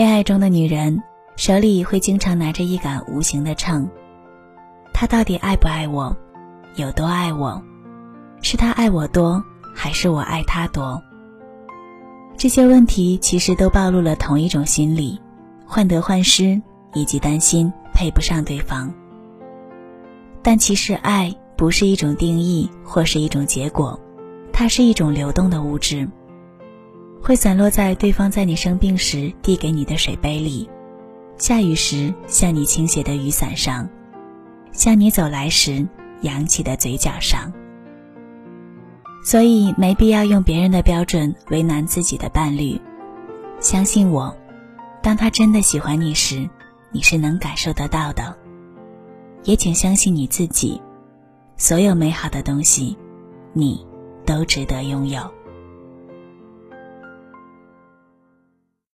恋爱中的女人手里会经常拿着一杆无形的秤，他到底爱不爱我，有多爱我，是他爱我多，还是我爱他多？这些问题其实都暴露了同一种心理：患得患失，以及担心配不上对方。但其实爱不是一种定义或是一种结果，它是一种流动的物质，会散落在对方在你生病时递给你的水杯里，下雨时向你倾斜的雨伞上，向你走来时扬起的嘴角上。所以没必要用别人的标准为难自己的伴侣。相信我，当他真的喜欢你时，你是能感受得到的。也请相信你自己，所有美好的东西，你都值得拥有。